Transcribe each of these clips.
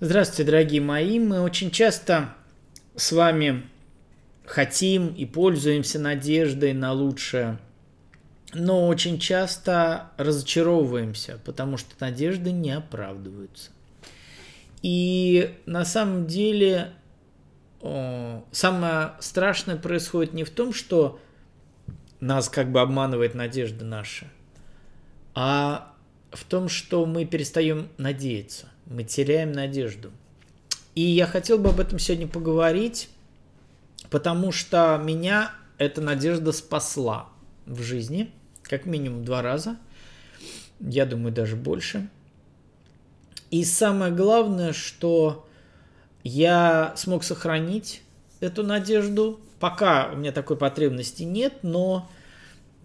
Здравствуйте, дорогие мои. Мы очень часто с вами хотим и пользуемся надеждой на лучшее, но очень часто разочаровываемся, потому что надежды не оправдываются. И на самом деле самое страшное происходит не в том, что нас как бы обманывает надежда наша, а в том, что мы перестаем надеяться мы теряем надежду. И я хотел бы об этом сегодня поговорить, потому что меня эта надежда спасла в жизни, как минимум два раза, я думаю, даже больше. И самое главное, что я смог сохранить эту надежду. Пока у меня такой потребности нет, но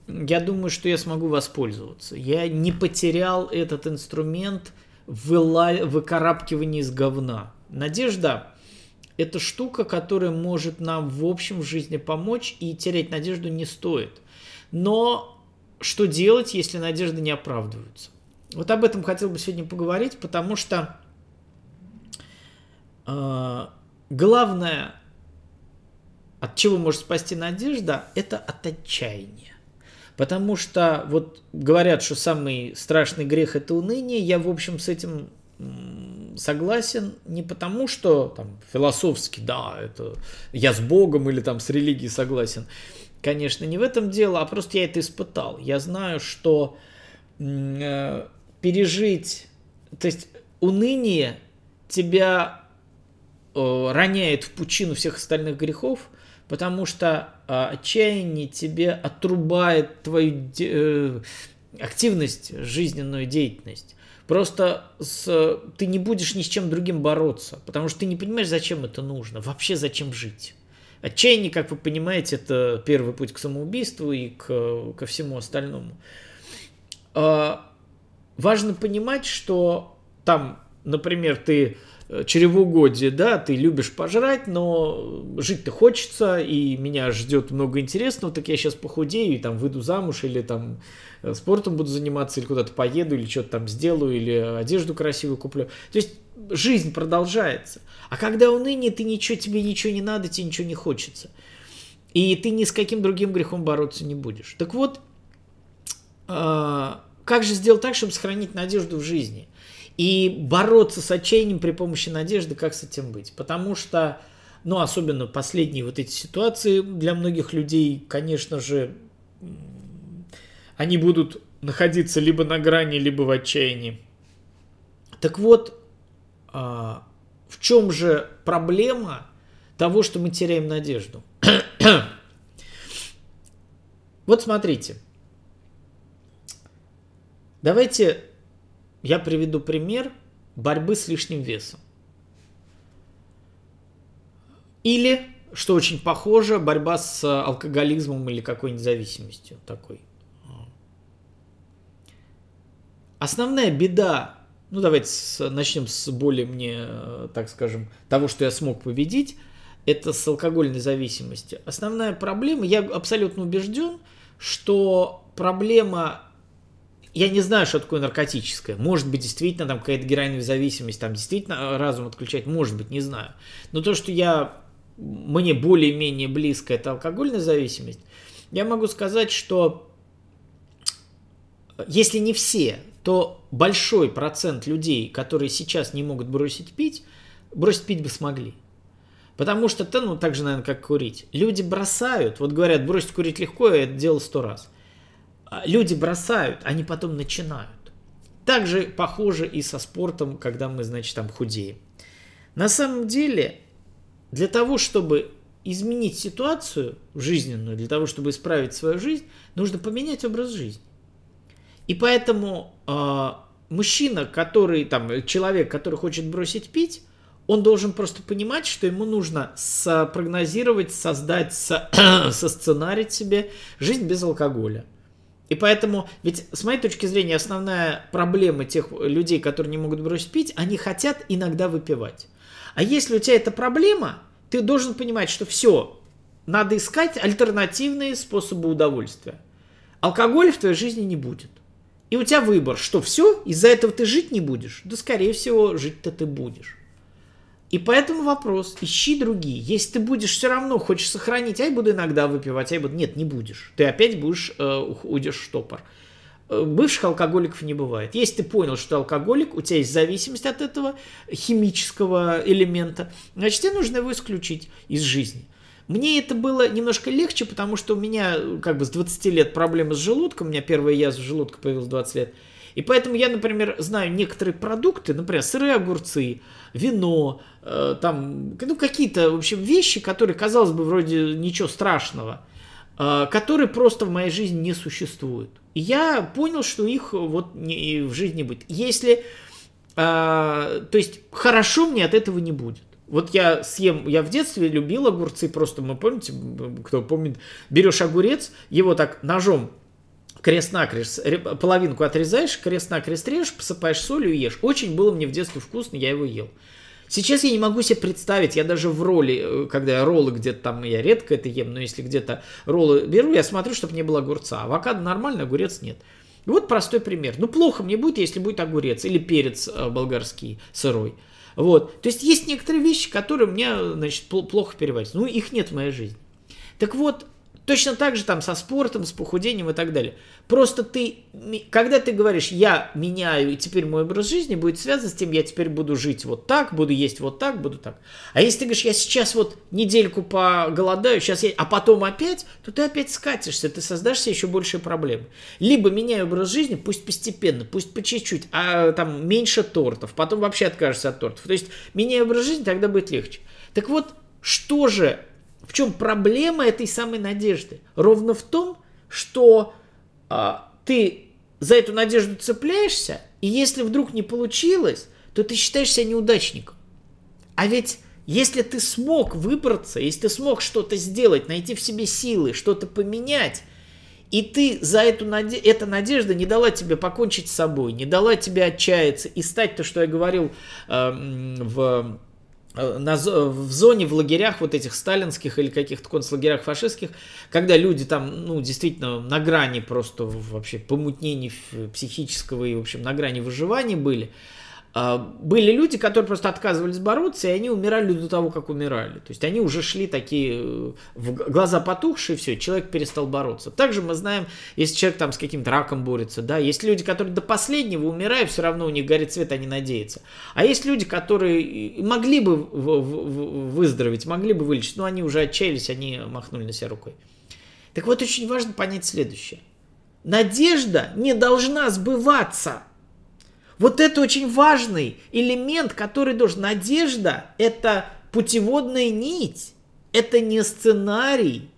я думаю, что я смогу воспользоваться. Я не потерял этот инструмент – выла... выкарабкивание из говна. Надежда – это штука, которая может нам в общем в жизни помочь, и терять надежду не стоит. Но что делать, если надежды не оправдываются? Вот об этом хотел бы сегодня поговорить, потому что э, главное, от чего может спасти надежда, это от отчаяния. Потому что вот говорят, что самый страшный грех это уныние. Я, в общем, с этим согласен не потому, что там философски, да, это я с Богом или там с религией согласен. Конечно, не в этом дело, а просто я это испытал. Я знаю, что э, пережить, то есть уныние тебя э, роняет в пучину всех остальных грехов, потому что отчаяние тебе отрубает твою э, активность, жизненную деятельность. Просто с, ты не будешь ни с чем другим бороться, потому что ты не понимаешь, зачем это нужно, вообще зачем жить. Отчаяние, как вы понимаете, это первый путь к самоубийству и к, ко всему остальному. А, важно понимать, что там, например, ты чревоугодие, да, ты любишь пожрать, но жить-то хочется, и меня ждет много интересного, так я сейчас похудею и там выйду замуж, или там э, спортом буду заниматься, или куда-то поеду, или что-то там сделаю, или одежду красивую куплю. То есть жизнь продолжается. А когда уныние, ты ничего, тебе ничего не надо, тебе ничего не хочется. И ты ни с каким другим грехом бороться не будешь. Так вот, а, как же сделать так, чтобы сохранить надежду в жизни? И бороться с отчаянием при помощи надежды, как с этим быть? Потому что, ну, особенно последние вот эти ситуации для многих людей, конечно же, они будут находиться либо на грани, либо в отчаянии. Так вот, а, в чем же проблема того, что мы теряем надежду? вот смотрите. Давайте я приведу пример борьбы с лишним весом. Или, что очень похоже, борьба с алкоголизмом или какой-нибудь зависимостью такой. Основная беда, ну давайте с, начнем с более мне, так скажем, того, что я смог победить, это с алкогольной зависимостью. Основная проблема, я абсолютно убежден, что проблема я не знаю, что такое наркотическое. Может быть, действительно, там какая-то героиновая зависимость, там действительно разум отключать, может быть, не знаю. Но то, что я, мне более-менее близко, это алкогольная зависимость, я могу сказать, что если не все, то большой процент людей, которые сейчас не могут бросить пить, бросить пить бы смогли. Потому что, это, ну, так же, наверное, как курить. Люди бросают, вот говорят, бросить курить легко, я это делал сто раз. А, люди бросают, они потом начинают. Также похоже и со спортом, когда мы, значит, там худеем. На самом деле, для того, чтобы изменить ситуацию жизненную, для того, чтобы исправить свою жизнь, нужно поменять образ жизни. И поэтому э, мужчина, который, там, человек, который хочет бросить пить, он должен просто понимать, что ему нужно спрогнозировать, создать, со, сценарить себе жизнь без алкоголя. И поэтому, ведь с моей точки зрения, основная проблема тех людей, которые не могут бросить пить, они хотят иногда выпивать. А если у тебя эта проблема, ты должен понимать, что все, надо искать альтернативные способы удовольствия. Алкоголя в твоей жизни не будет. И у тебя выбор, что все, из-за этого ты жить не будешь? Да, скорее всего, жить-то ты будешь. И поэтому вопрос, ищи другие. Если ты будешь все равно, хочешь сохранить, а я буду иногда выпивать, а я буду... Нет, не будешь. Ты опять будешь, э, уйдешь в штопор. Э, бывших алкоголиков не бывает. Если ты понял, что ты алкоголик, у тебя есть зависимость от этого химического элемента, значит, тебе нужно его исключить из жизни. Мне это было немножко легче, потому что у меня как бы с 20 лет проблемы с желудком, у меня первая язва желудка появилась в 20 лет. И поэтому я, например, знаю некоторые продукты, например, сырые огурцы, вино, э, там, ну, какие-то, в общем, вещи, которые, казалось бы, вроде ничего страшного, э, которые просто в моей жизни не существуют. И я понял, что их вот не, в жизни не будет. Если, э, то есть, хорошо мне от этого не будет. Вот я съем, я в детстве любил огурцы, просто мы помните, кто помнит, берешь огурец, его так ножом крест-накрест, половинку отрезаешь, крест-накрест режешь, посыпаешь солью и ешь. Очень было мне в детстве вкусно, я его ел. Сейчас я не могу себе представить, я даже в роли, э, когда я роллы где-то там, я редко это ем, но если где-то роллы беру, я смотрю, чтобы не было огурца. Авокадо нормально, огурец нет. Вот простой пример. Ну, плохо мне будет, если будет огурец или перец э, болгарский сырой. Вот. То есть есть некоторые вещи, которые мне, значит, плохо перевариваются. Ну, их нет в моей жизни. Так вот, Точно так же там со спортом, с похудением и так далее. Просто ты, когда ты говоришь, я меняю, и теперь мой образ жизни будет связан с тем, я теперь буду жить вот так, буду есть вот так, буду так. А если ты говоришь, я сейчас вот недельку поголодаю, сейчас я, а потом опять, то ты опять скатишься, ты создашь себе еще большие проблемы. Либо меняю образ жизни, пусть постепенно, пусть по чуть-чуть, а там меньше тортов, потом вообще откажешься от тортов. То есть меняю образ жизни, тогда будет легче. Так вот, что же в чем проблема этой самой надежды? Ровно в том, что а, ты за эту надежду цепляешься, и если вдруг не получилось, то ты считаешь себя неудачником. А ведь если ты смог выбраться, если ты смог что-то сделать, найти в себе силы, что-то поменять, и ты за эту наде... эта надежда не дала тебе покончить с собой, не дала тебе отчаяться и стать то, что я говорил э, в на, в зоне, в лагерях вот этих сталинских или каких-то концлагерях фашистских, когда люди там, ну, действительно на грани просто вообще помутнений психического и, в общем, на грани выживания были, были люди, которые просто отказывались бороться, и они умирали до того, как умирали. То есть они уже шли такие, э, в глаза потухшие, все, человек перестал бороться. Также мы знаем, если человек там с каким-то раком борется, да, есть люди, которые до последнего умирают, все равно у них горит свет, они надеются. А есть люди, которые могли бы выздороветь, могли бы вылечить, но они уже отчаялись, они махнули на себя рукой. Так вот, очень важно понять следующее. Надежда не должна сбываться – вот это очень важный элемент, который должен... Надежда – это путеводная нить, это не сценарий.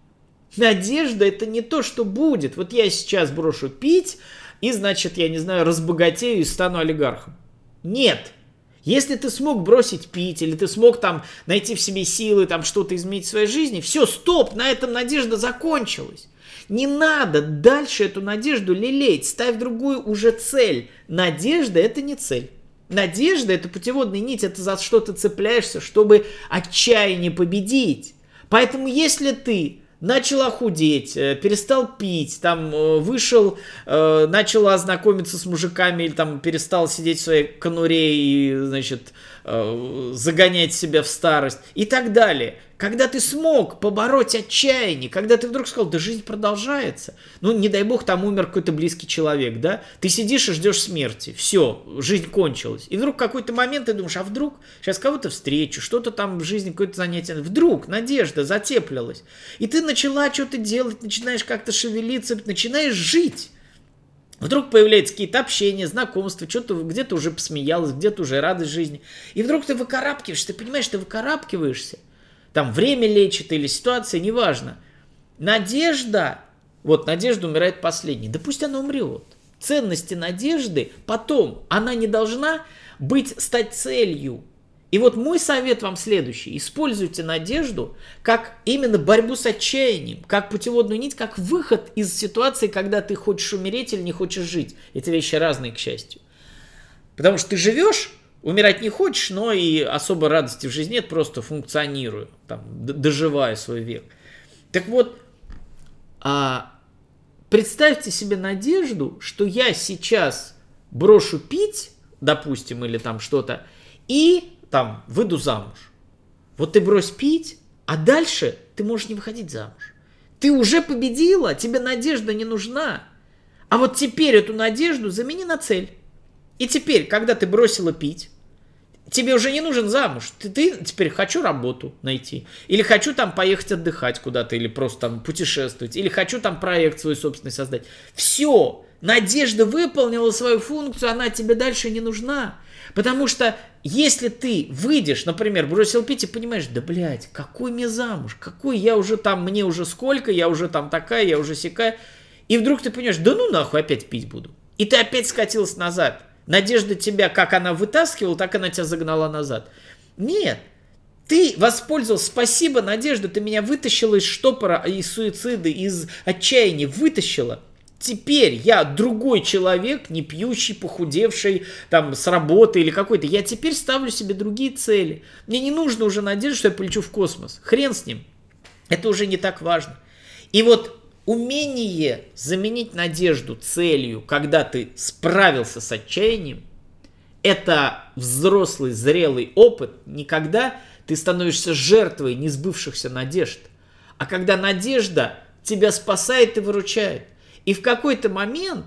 Надежда – это не то, что будет. Вот я сейчас брошу пить, и, значит, я не знаю, разбогатею и стану олигархом. Нет. Если ты смог бросить пить, или ты смог там найти в себе силы, там что-то изменить в своей жизни, все, стоп, на этом надежда закончилась. Не надо дальше эту надежду лелеять, ставь другую уже цель. Надежда это не цель. Надежда это путеводная нить, это за что ты цепляешься, чтобы отчаяние победить. Поэтому если ты начал охудеть, э, перестал пить, там э, вышел, э, начал ознакомиться с мужиками или там перестал сидеть в своей конуре и, значит, загонять себя в старость и так далее. Когда ты смог побороть отчаяние, когда ты вдруг сказал, да жизнь продолжается. Ну, не дай бог, там умер какой-то близкий человек, да? Ты сидишь и ждешь смерти. Все, жизнь кончилась. И вдруг какой-то момент ты думаешь, а вдруг сейчас кого-то встречу, что-то там в жизни, какое-то занятие. Вдруг надежда затеплилась. И ты начала что-то делать, начинаешь как-то шевелиться, начинаешь жить. Вдруг появляются какие-то общения, знакомства, что-то где-то уже посмеялась, где-то уже радость жизни. И вдруг ты выкарабкиваешься, ты понимаешь, ты выкарабкиваешься – там время лечит или ситуация, неважно. Надежда, вот надежда умирает последней, да пусть она умрет. Ценности надежды потом, она не должна быть, стать целью. И вот мой совет вам следующий. Используйте надежду как именно борьбу с отчаянием, как путеводную нить, как выход из ситуации, когда ты хочешь умереть или не хочешь жить. Эти вещи разные, к счастью. Потому что ты живешь, Умирать не хочешь, но и особо радости в жизни нет, просто функционирую, там, доживаю свой век. Так вот, а, представьте себе надежду, что я сейчас брошу пить, допустим, или там что-то, и там, выйду замуж. Вот ты брось пить, а дальше ты можешь не выходить замуж. Ты уже победила, тебе надежда не нужна. А вот теперь эту надежду замени на цель. И теперь, когда ты бросила пить, тебе уже не нужен замуж. Ты, ты теперь хочу работу найти. Или хочу там поехать отдыхать куда-то, или просто там путешествовать. Или хочу там проект свой собственный создать. Все, надежда выполнила свою функцию, она тебе дальше не нужна. Потому что если ты выйдешь, например, бросил пить и понимаешь, да блядь, какой мне замуж, какой я уже там, мне уже сколько, я уже там такая, я уже сякая. И вдруг ты понимаешь, да ну нахуй, опять пить буду. И ты опять скатился назад. Надежда тебя, как она вытаскивала, так она тебя загнала назад. Нет, ты воспользовался, спасибо, Надежда, ты меня вытащила из штопора, из суицида, из отчаяния, вытащила. Теперь я другой человек, не пьющий, похудевший, там, с работы или какой-то. Я теперь ставлю себе другие цели. Мне не нужно уже надежда, что я полечу в космос. Хрен с ним. Это уже не так важно. И вот умение заменить надежду целью, когда ты справился с отчаянием, это взрослый, зрелый опыт, не когда ты становишься жертвой несбывшихся надежд, а когда надежда тебя спасает и выручает. И в какой-то момент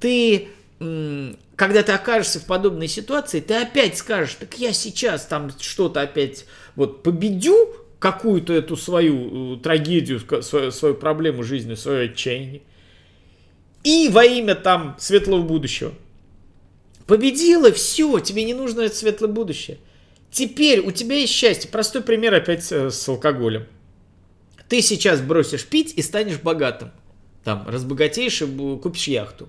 ты, когда ты окажешься в подобной ситуации, ты опять скажешь, так я сейчас там что-то опять вот победю, какую-то эту свою э, трагедию, свою, свою проблему жизни, свое отчаяние. И во имя там светлого будущего. Победила, все, тебе не нужно это светлое будущее. Теперь у тебя есть счастье. Простой пример опять э, с алкоголем. Ты сейчас бросишь пить и станешь богатым. Там, разбогатеешь и купишь яхту.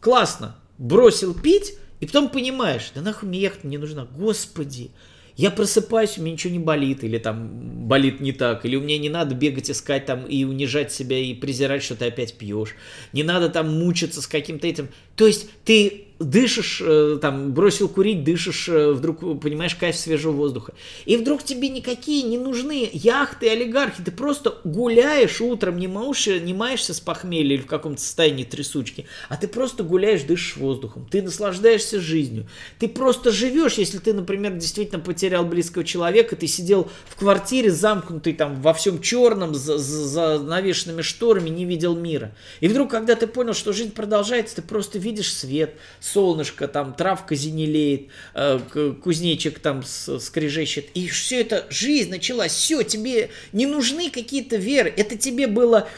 Классно. Бросил пить, и потом понимаешь, да нахуй мне яхта не нужна. Господи, я просыпаюсь, у меня ничего не болит, или там болит не так, или у меня не надо бегать, искать там и унижать себя и презирать, что ты опять пьешь. Не надо там мучиться с каким-то этим. То есть ты дышишь, э, там, бросил курить, дышишь, э, вдруг понимаешь кайф свежего воздуха. И вдруг тебе никакие не нужны яхты, олигархи, ты просто гуляешь утром, не, маешь, не маешься с похмелья или в каком-то состоянии трясучки, а ты просто гуляешь, дышишь воздухом, ты наслаждаешься жизнью, ты просто живешь, если ты, например, действительно потерял близкого человека, ты сидел в квартире замкнутый там во всем черном, за, за, за навешенными шторами, не видел мира. И вдруг, когда ты понял, что жизнь продолжается, ты просто видишь свет, солнышко, там травка зенелеет, э, кузнечик там скрежещет. И все это, жизнь началась, все, тебе не нужны какие-то веры, это тебе было,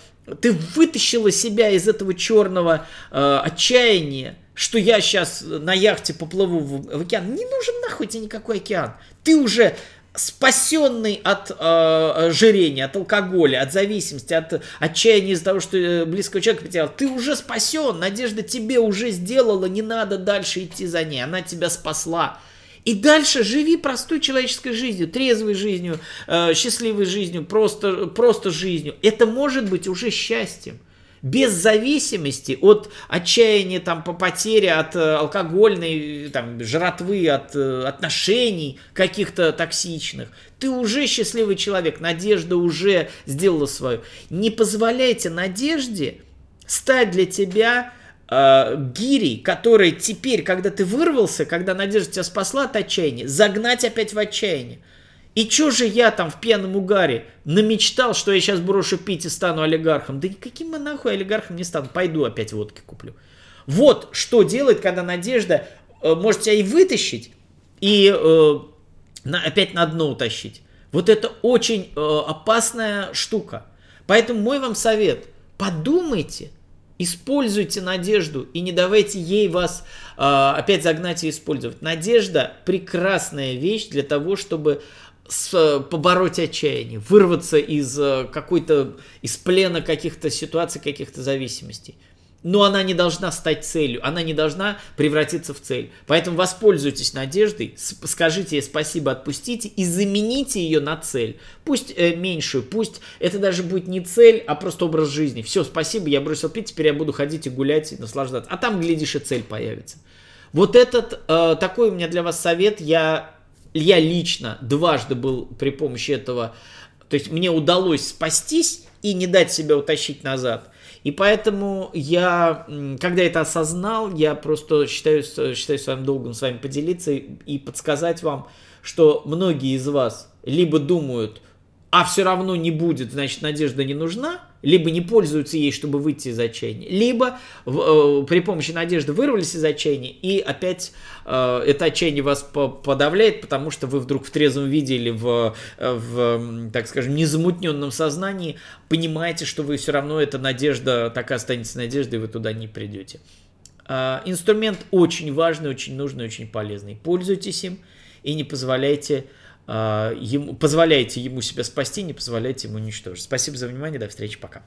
ты вытащила себя из этого черного э, отчаяния, что я сейчас на яхте поплыву в, в океан. Не нужен нахуй тебе никакой океан. Ты уже спасенный от э, ожирения, от алкоголя, от зависимости, от отчаяния из-за того, что э, близкого человека потерял, ты уже спасен, надежда тебе уже сделала, не надо дальше идти за ней, она тебя спасла. И дальше живи простой человеческой жизнью, трезвой жизнью, э, счастливой жизнью, просто, просто жизнью. Это может быть уже счастьем без зависимости от отчаяния там, по потере, от э, алкогольной там, жратвы, от э, отношений каких-то токсичных. Ты уже счастливый человек, надежда уже сделала свою. Не позволяйте надежде стать для тебя э, гирей, который теперь, когда ты вырвался, когда надежда тебя спасла от отчаяния, загнать опять в отчаяние. И чё же я там в пьяном угаре намечтал, что я сейчас брошу пить и стану олигархом? Да никаким я нахуй олигархом не стану. Пойду опять водки куплю. Вот что делает, когда надежда э, может тебя и вытащить, и э, на, опять на дно утащить. Вот это очень э, опасная штука. Поэтому мой вам совет. Подумайте, используйте надежду и не давайте ей вас э, опять загнать и использовать. Надежда прекрасная вещь для того, чтобы с, побороть отчаяние, вырваться из э, какой-то, из плена каких-то ситуаций, каких-то зависимостей. Но она не должна стать целью, она не должна превратиться в цель. Поэтому воспользуйтесь надеждой, скажите ей спасибо, отпустите и замените ее на цель. Пусть э, меньшую, пусть это даже будет не цель, а просто образ жизни. Все, спасибо, я бросил пить, теперь я буду ходить и гулять и наслаждаться. А там, глядишь, и цель появится. Вот этот э, такой у меня для вас совет. Я я лично дважды был при помощи этого, то есть мне удалось спастись и не дать себя утащить назад. И поэтому я, когда это осознал, я просто считаю, считаю своим долгом с вами поделиться и подсказать вам, что многие из вас либо думают, а все равно не будет, значит, надежда не нужна, либо не пользуются ей, чтобы выйти из отчаяния, либо э, при помощи надежды вырвались из отчаяния, и опять э, это отчаяние вас подавляет, потому что вы вдруг в трезвом виде или в, э, в так скажем, незамутненном сознании понимаете, что вы все равно эта надежда так и останется надеждой, и вы туда не придете. Э, инструмент очень важный, очень нужный, очень полезный. Пользуйтесь им и не позволяйте а, ему, позволяете ему себя спасти, не позволяете ему уничтожить. Спасибо за внимание, до встречи, пока.